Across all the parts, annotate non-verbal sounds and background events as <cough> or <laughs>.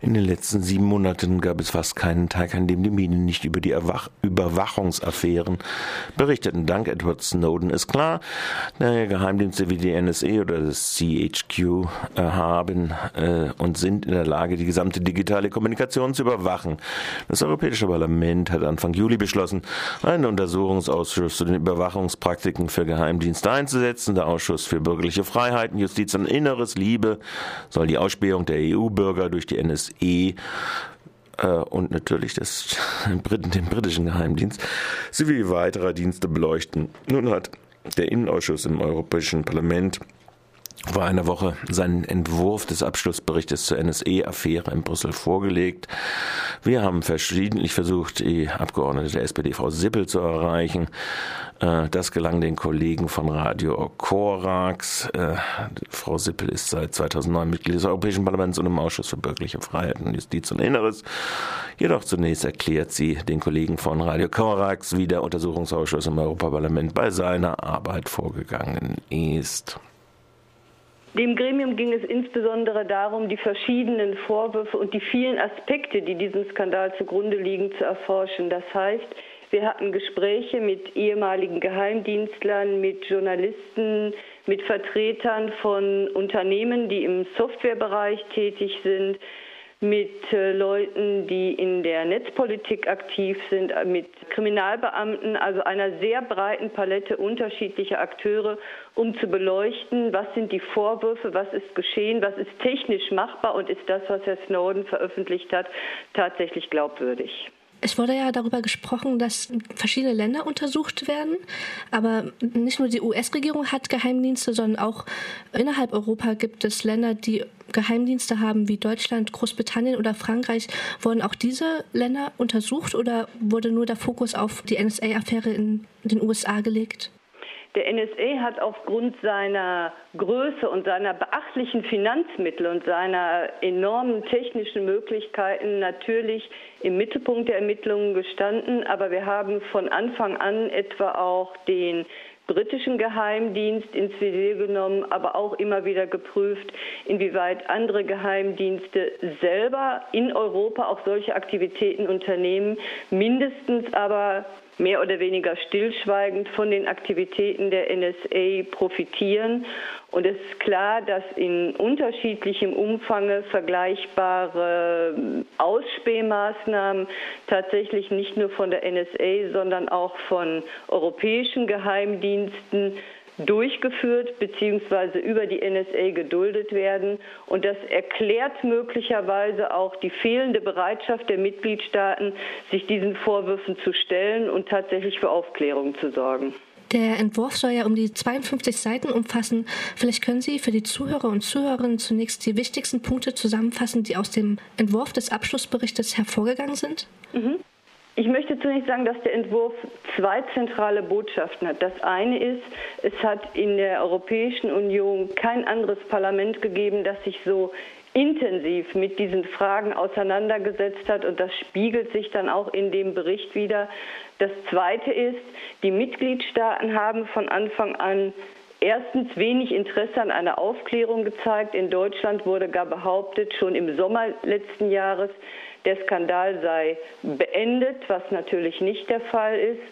In den letzten sieben Monaten gab es fast keinen Tag, an dem die Medien nicht über die Erwach Überwachungsaffären berichteten. Dank Edward Snowden ist klar, der Geheimdienste wie die NSA oder das CHQ äh, haben äh, und sind in der Lage, die gesamte digitale Kommunikation zu überwachen. Das Europäische Parlament hat Anfang Juli beschlossen, einen Untersuchungsausschuss zu den Überwachungspraktiken für Geheimdienste einzusetzen. Der Ausschuss für bürgerliche Freiheiten, Justiz und Inneres, Liebe, soll die Ausspähung der EU-Bürger durch die NSA NSE äh, und natürlich das, <laughs> den britischen Geheimdienst sowie weiterer Dienste beleuchten. Nun hat der Innenausschuss im Europäischen Parlament vor einer Woche seinen Entwurf des Abschlussberichtes zur NSE-Affäre in Brüssel vorgelegt. Wir haben verschiedentlich versucht, die Abgeordnete der SPD, Frau Sippel, zu erreichen. Äh, das gelang den Kollegen von Radio Korax. Äh, Frau Sippel ist seit 2009 Mitglied des Europäischen Parlaments und im Ausschuss für bürgerliche Freiheiten, Justiz und Inneres. Jedoch zunächst erklärt sie den Kollegen von Radio Korax, wie der Untersuchungsausschuss im Europaparlament bei seiner Arbeit vorgegangen ist. Dem Gremium ging es insbesondere darum, die verschiedenen Vorwürfe und die vielen Aspekte, die diesem Skandal zugrunde liegen, zu erforschen. Das heißt, wir hatten Gespräche mit ehemaligen Geheimdienstlern, mit Journalisten, mit Vertretern von Unternehmen, die im Softwarebereich tätig sind, mit äh, Leuten, die in der Netzpolitik aktiv sind, äh, mit Kriminalbeamten, also einer sehr breiten Palette unterschiedlicher Akteure, um zu beleuchten, was sind die Vorwürfe, was ist geschehen, was ist technisch machbar und ist das, was Herr Snowden veröffentlicht hat, tatsächlich glaubwürdig. Es wurde ja darüber gesprochen, dass verschiedene Länder untersucht werden, aber nicht nur die US-Regierung hat Geheimdienste, sondern auch innerhalb Europa gibt es Länder, die Geheimdienste haben, wie Deutschland, Großbritannien oder Frankreich. Wurden auch diese Länder untersucht oder wurde nur der Fokus auf die NSA-Affäre in den USA gelegt? Der NSA hat aufgrund seiner Größe und seiner beachtlichen Finanzmittel und seiner enormen technischen Möglichkeiten natürlich im Mittelpunkt der Ermittlungen gestanden. Aber wir haben von Anfang an etwa auch den britischen Geheimdienst ins Visier genommen, aber auch immer wieder geprüft, inwieweit andere Geheimdienste selber in Europa auch solche Aktivitäten unternehmen, mindestens aber mehr oder weniger stillschweigend von den Aktivitäten der NSA profitieren. Und es ist klar, dass in unterschiedlichem Umfang vergleichbare Ausspähmaßnahmen tatsächlich nicht nur von der NSA, sondern auch von europäischen Geheimdiensten durchgeführt bzw. über die NSA geduldet werden. Und das erklärt möglicherweise auch die fehlende Bereitschaft der Mitgliedstaaten, sich diesen Vorwürfen zu stellen und tatsächlich für Aufklärung zu sorgen. Der Entwurf soll ja um die 52 Seiten umfassen. Vielleicht können Sie für die Zuhörer und Zuhörerinnen zunächst die wichtigsten Punkte zusammenfassen, die aus dem Entwurf des Abschlussberichtes hervorgegangen sind? Mhm. Ich möchte zunächst sagen, dass der Entwurf zwei zentrale Botschaften hat. Das eine ist, es hat in der Europäischen Union kein anderes Parlament gegeben, das sich so intensiv mit diesen Fragen auseinandergesetzt hat und das spiegelt sich dann auch in dem Bericht wieder. Das Zweite ist, die Mitgliedstaaten haben von Anfang an erstens wenig Interesse an einer Aufklärung gezeigt. In Deutschland wurde gar behauptet, schon im Sommer letzten Jahres, der Skandal sei beendet, was natürlich nicht der Fall ist.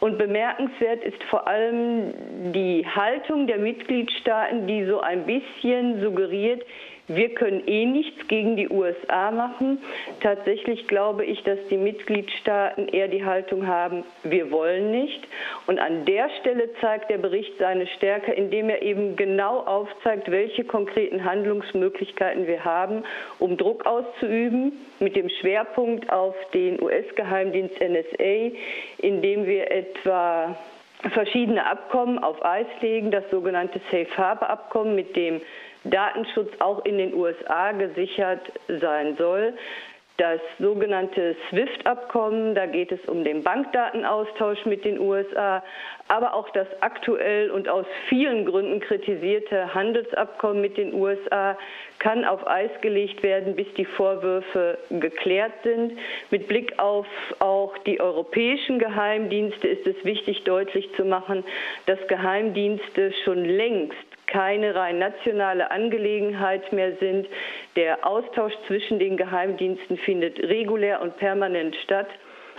Und bemerkenswert ist vor allem die Haltung der Mitgliedstaaten, die so ein bisschen suggeriert, wir können eh nichts gegen die USA machen. Tatsächlich glaube ich, dass die Mitgliedstaaten eher die Haltung haben, wir wollen nicht. Und an der Stelle zeigt der Bericht seine Stärke, indem er eben genau aufzeigt, welche konkreten Handlungsmöglichkeiten wir haben, um Druck auszuüben, mit dem Schwerpunkt auf den US-Geheimdienst NSA, indem wir etwa verschiedene Abkommen auf Eis legen, das sogenannte Safe Harbor Abkommen, mit dem Datenschutz auch in den USA gesichert sein soll. Das sogenannte SWIFT-Abkommen, da geht es um den Bankdatenaustausch mit den USA, aber auch das aktuell und aus vielen Gründen kritisierte Handelsabkommen mit den USA kann auf Eis gelegt werden, bis die Vorwürfe geklärt sind. Mit Blick auf auch die europäischen Geheimdienste ist es wichtig, deutlich zu machen, dass Geheimdienste schon längst keine rein nationale Angelegenheit mehr sind. Der Austausch zwischen den Geheimdiensten findet regulär und permanent statt.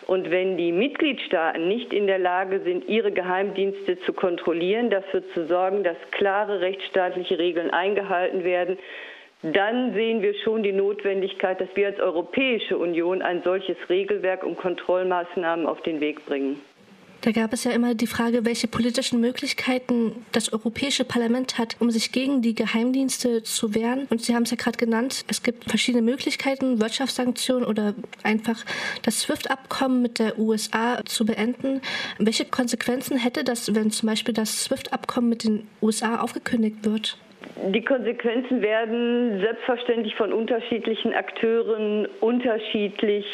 Und wenn die Mitgliedstaaten nicht in der Lage sind, ihre Geheimdienste zu kontrollieren, dafür zu sorgen, dass klare rechtsstaatliche Regeln eingehalten werden, dann sehen wir schon die Notwendigkeit, dass wir als Europäische Union ein solches Regelwerk und Kontrollmaßnahmen auf den Weg bringen. Da gab es ja immer die Frage, welche politischen Möglichkeiten das Europäische Parlament hat, um sich gegen die Geheimdienste zu wehren. Und Sie haben es ja gerade genannt, es gibt verschiedene Möglichkeiten, Wirtschaftssanktionen oder einfach das SWIFT-Abkommen mit der USA zu beenden. Welche Konsequenzen hätte das, wenn zum Beispiel das SWIFT-Abkommen mit den USA aufgekündigt wird? Die Konsequenzen werden selbstverständlich von unterschiedlichen Akteuren unterschiedlich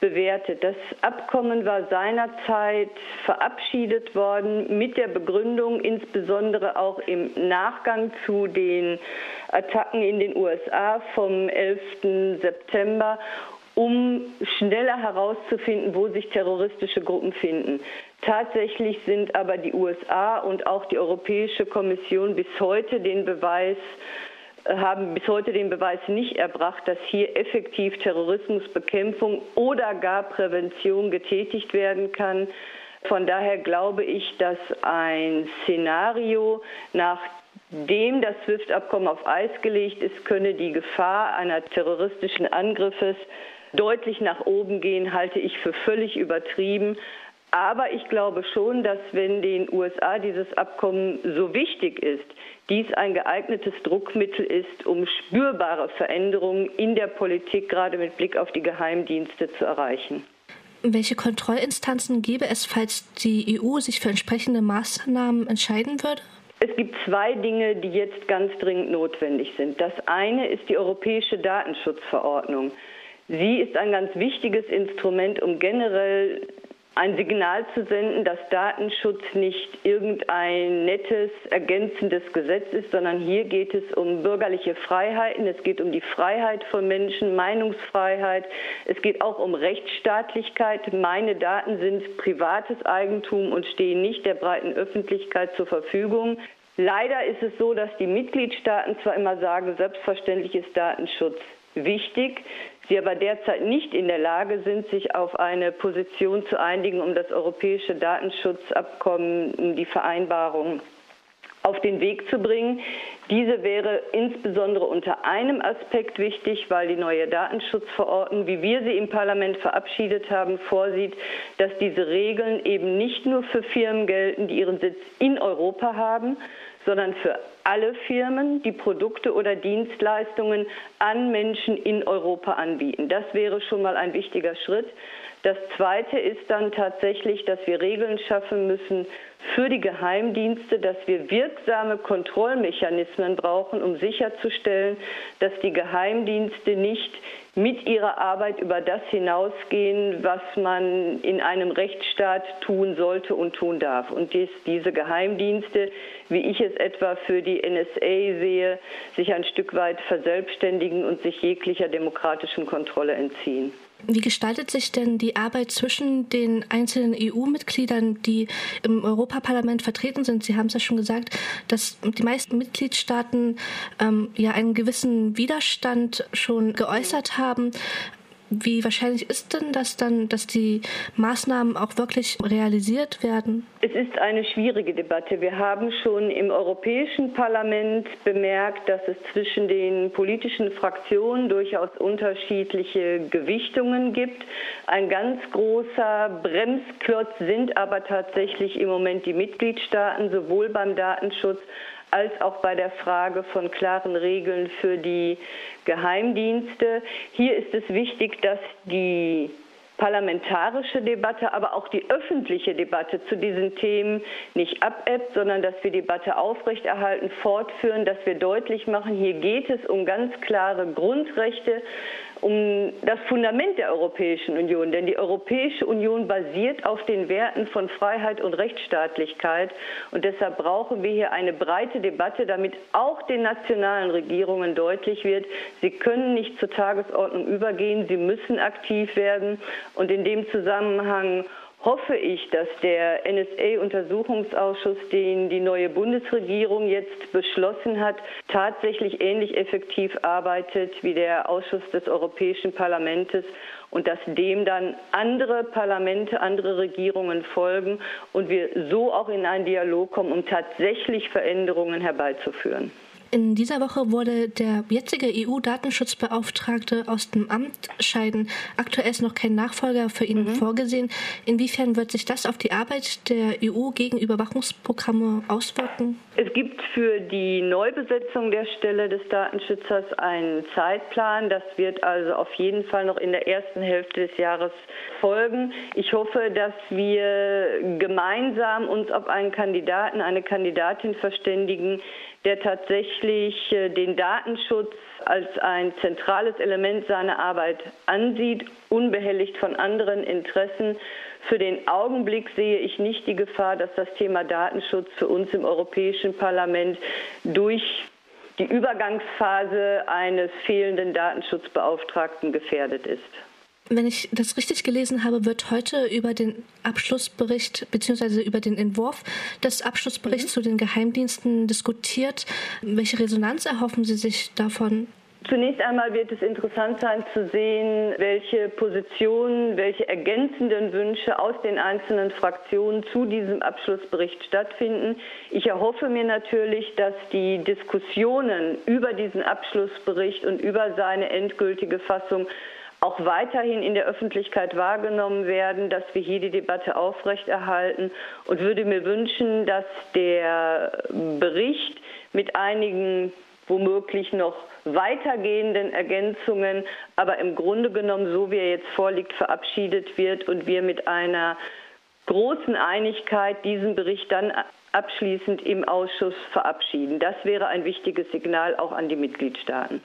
bewertet. Das Abkommen war seinerzeit verabschiedet worden mit der Begründung, insbesondere auch im Nachgang zu den Attacken in den USA vom 11. September, um schneller herauszufinden, wo sich terroristische Gruppen finden. Tatsächlich sind aber die USA und auch die Europäische Kommission bis heute den Beweis haben bis heute den Beweis nicht erbracht, dass hier effektiv Terrorismusbekämpfung oder gar Prävention getätigt werden kann. Von daher glaube ich, dass ein Szenario, nachdem das SWIFT-Abkommen auf Eis gelegt ist, könne die Gefahr einer terroristischen Angriffes deutlich nach oben gehen, halte ich für völlig übertrieben. Aber ich glaube schon, dass wenn den USA dieses Abkommen so wichtig ist, dies ein geeignetes Druckmittel ist, um spürbare Veränderungen in der Politik, gerade mit Blick auf die Geheimdienste, zu erreichen. Welche Kontrollinstanzen gäbe es, falls die EU sich für entsprechende Maßnahmen entscheiden würde? Es gibt zwei Dinge, die jetzt ganz dringend notwendig sind. Das eine ist die Europäische Datenschutzverordnung. Sie ist ein ganz wichtiges Instrument, um generell ein Signal zu senden, dass Datenschutz nicht irgendein nettes, ergänzendes Gesetz ist, sondern hier geht es um bürgerliche Freiheiten, es geht um die Freiheit von Menschen, Meinungsfreiheit, es geht auch um Rechtsstaatlichkeit. Meine Daten sind privates Eigentum und stehen nicht der breiten Öffentlichkeit zur Verfügung. Leider ist es so, dass die Mitgliedstaaten zwar immer sagen, selbstverständlich ist Datenschutz wichtig, sie aber derzeit nicht in der Lage sind, sich auf eine Position zu einigen, um das europäische Datenschutzabkommen, die Vereinbarung auf den Weg zu bringen. Diese wäre insbesondere unter einem Aspekt wichtig, weil die neue Datenschutzverordnung, wie wir sie im Parlament verabschiedet haben, vorsieht, dass diese Regeln eben nicht nur für Firmen gelten, die ihren Sitz in Europa haben, sondern für alle Firmen, die Produkte oder Dienstleistungen an Menschen in Europa anbieten. Das wäre schon mal ein wichtiger Schritt. Das Zweite ist dann tatsächlich, dass wir Regeln schaffen müssen für die Geheimdienste, dass wir wirksame Kontrollmechanismen brauchen, um sicherzustellen, dass die Geheimdienste nicht mit ihrer Arbeit über das hinausgehen, was man in einem Rechtsstaat tun sollte und tun darf. Und dies, diese Geheimdienste, wie ich es etwa für die NSA sehe, sich ein Stück weit verselbstständigen und sich jeglicher demokratischen Kontrolle entziehen. Wie gestaltet sich denn die Arbeit zwischen den einzelnen EU-Mitgliedern, die im Europaparlament vertreten sind? Sie haben es ja schon gesagt, dass die meisten Mitgliedstaaten ähm, ja einen gewissen Widerstand schon geäußert haben. Wie wahrscheinlich ist denn das dann, dass die Maßnahmen auch wirklich realisiert werden? Es ist eine schwierige Debatte. Wir haben schon im Europäischen Parlament bemerkt, dass es zwischen den politischen Fraktionen durchaus unterschiedliche Gewichtungen gibt. Ein ganz großer Bremsklotz sind aber tatsächlich im Moment die Mitgliedstaaten, sowohl beim Datenschutz als auch bei der Frage von klaren Regeln für die Geheimdienste. Hier ist es wichtig, dass die parlamentarische Debatte, aber auch die öffentliche Debatte zu diesen Themen nicht abebbt, sondern dass wir die Debatte aufrechterhalten, fortführen, dass wir deutlich machen, hier geht es um ganz klare Grundrechte, um das Fundament der Europäischen Union. Denn die Europäische Union basiert auf den Werten von Freiheit und Rechtsstaatlichkeit. Und deshalb brauchen wir hier eine breite Debatte, damit auch den nationalen Regierungen deutlich wird, sie können nicht zur Tagesordnung übergehen, sie müssen aktiv werden. Und in dem Zusammenhang hoffe ich, dass der NSA-Untersuchungsausschuss, den die neue Bundesregierung jetzt beschlossen hat, tatsächlich ähnlich effektiv arbeitet wie der Ausschuss des Europäischen Parlaments und dass dem dann andere Parlamente, andere Regierungen folgen und wir so auch in einen Dialog kommen, um tatsächlich Veränderungen herbeizuführen. In dieser Woche wurde der jetzige EU-Datenschutzbeauftragte aus dem Amt scheiden. Aktuell ist noch kein Nachfolger für ihn mhm. vorgesehen. Inwiefern wird sich das auf die Arbeit der EU gegen Überwachungsprogramme auswirken? Es gibt für die Neubesetzung der Stelle des Datenschützers einen Zeitplan. Das wird also auf jeden Fall noch in der ersten Hälfte des Jahres folgen. Ich hoffe, dass wir gemeinsam uns auf einen Kandidaten, eine Kandidatin verständigen, der tatsächlich äh, den Datenschutz als ein zentrales Element seiner Arbeit ansieht, unbehelligt von anderen Interessen. Für den Augenblick sehe ich nicht die Gefahr, dass das Thema Datenschutz für uns im Europäischen Parlament durch die Übergangsphase eines fehlenden Datenschutzbeauftragten gefährdet ist. Wenn ich das richtig gelesen habe, wird heute über den Abschlussbericht bzw. über den Entwurf des Abschlussberichts mhm. zu den Geheimdiensten diskutiert. Welche Resonanz erhoffen Sie sich davon? Zunächst einmal wird es interessant sein zu sehen, welche Positionen, welche ergänzenden Wünsche aus den einzelnen Fraktionen zu diesem Abschlussbericht stattfinden. Ich erhoffe mir natürlich, dass die Diskussionen über diesen Abschlussbericht und über seine endgültige Fassung auch weiterhin in der Öffentlichkeit wahrgenommen werden, dass wir hier die Debatte aufrechterhalten und würde mir wünschen, dass der Bericht mit einigen womöglich noch weitergehenden Ergänzungen, aber im Grunde genommen, so wie er jetzt vorliegt, verabschiedet wird und wir mit einer großen Einigkeit diesen Bericht dann abschließend im Ausschuss verabschieden. Das wäre ein wichtiges Signal auch an die Mitgliedstaaten.